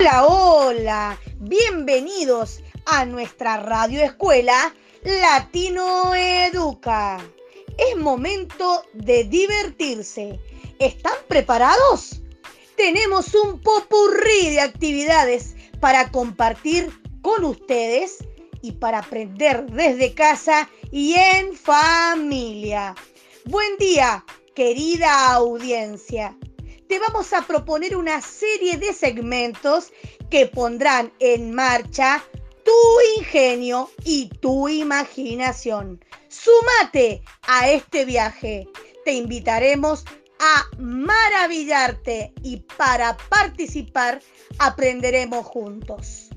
Hola, hola, bienvenidos a nuestra radio escuela Latino Educa. Es momento de divertirse. ¿Están preparados? Tenemos un popurrí de actividades para compartir con ustedes y para aprender desde casa y en familia. Buen día, querida audiencia. Te vamos a proponer una serie de segmentos que pondrán en marcha tu ingenio y tu imaginación. Súmate a este viaje. Te invitaremos a maravillarte y para participar aprenderemos juntos.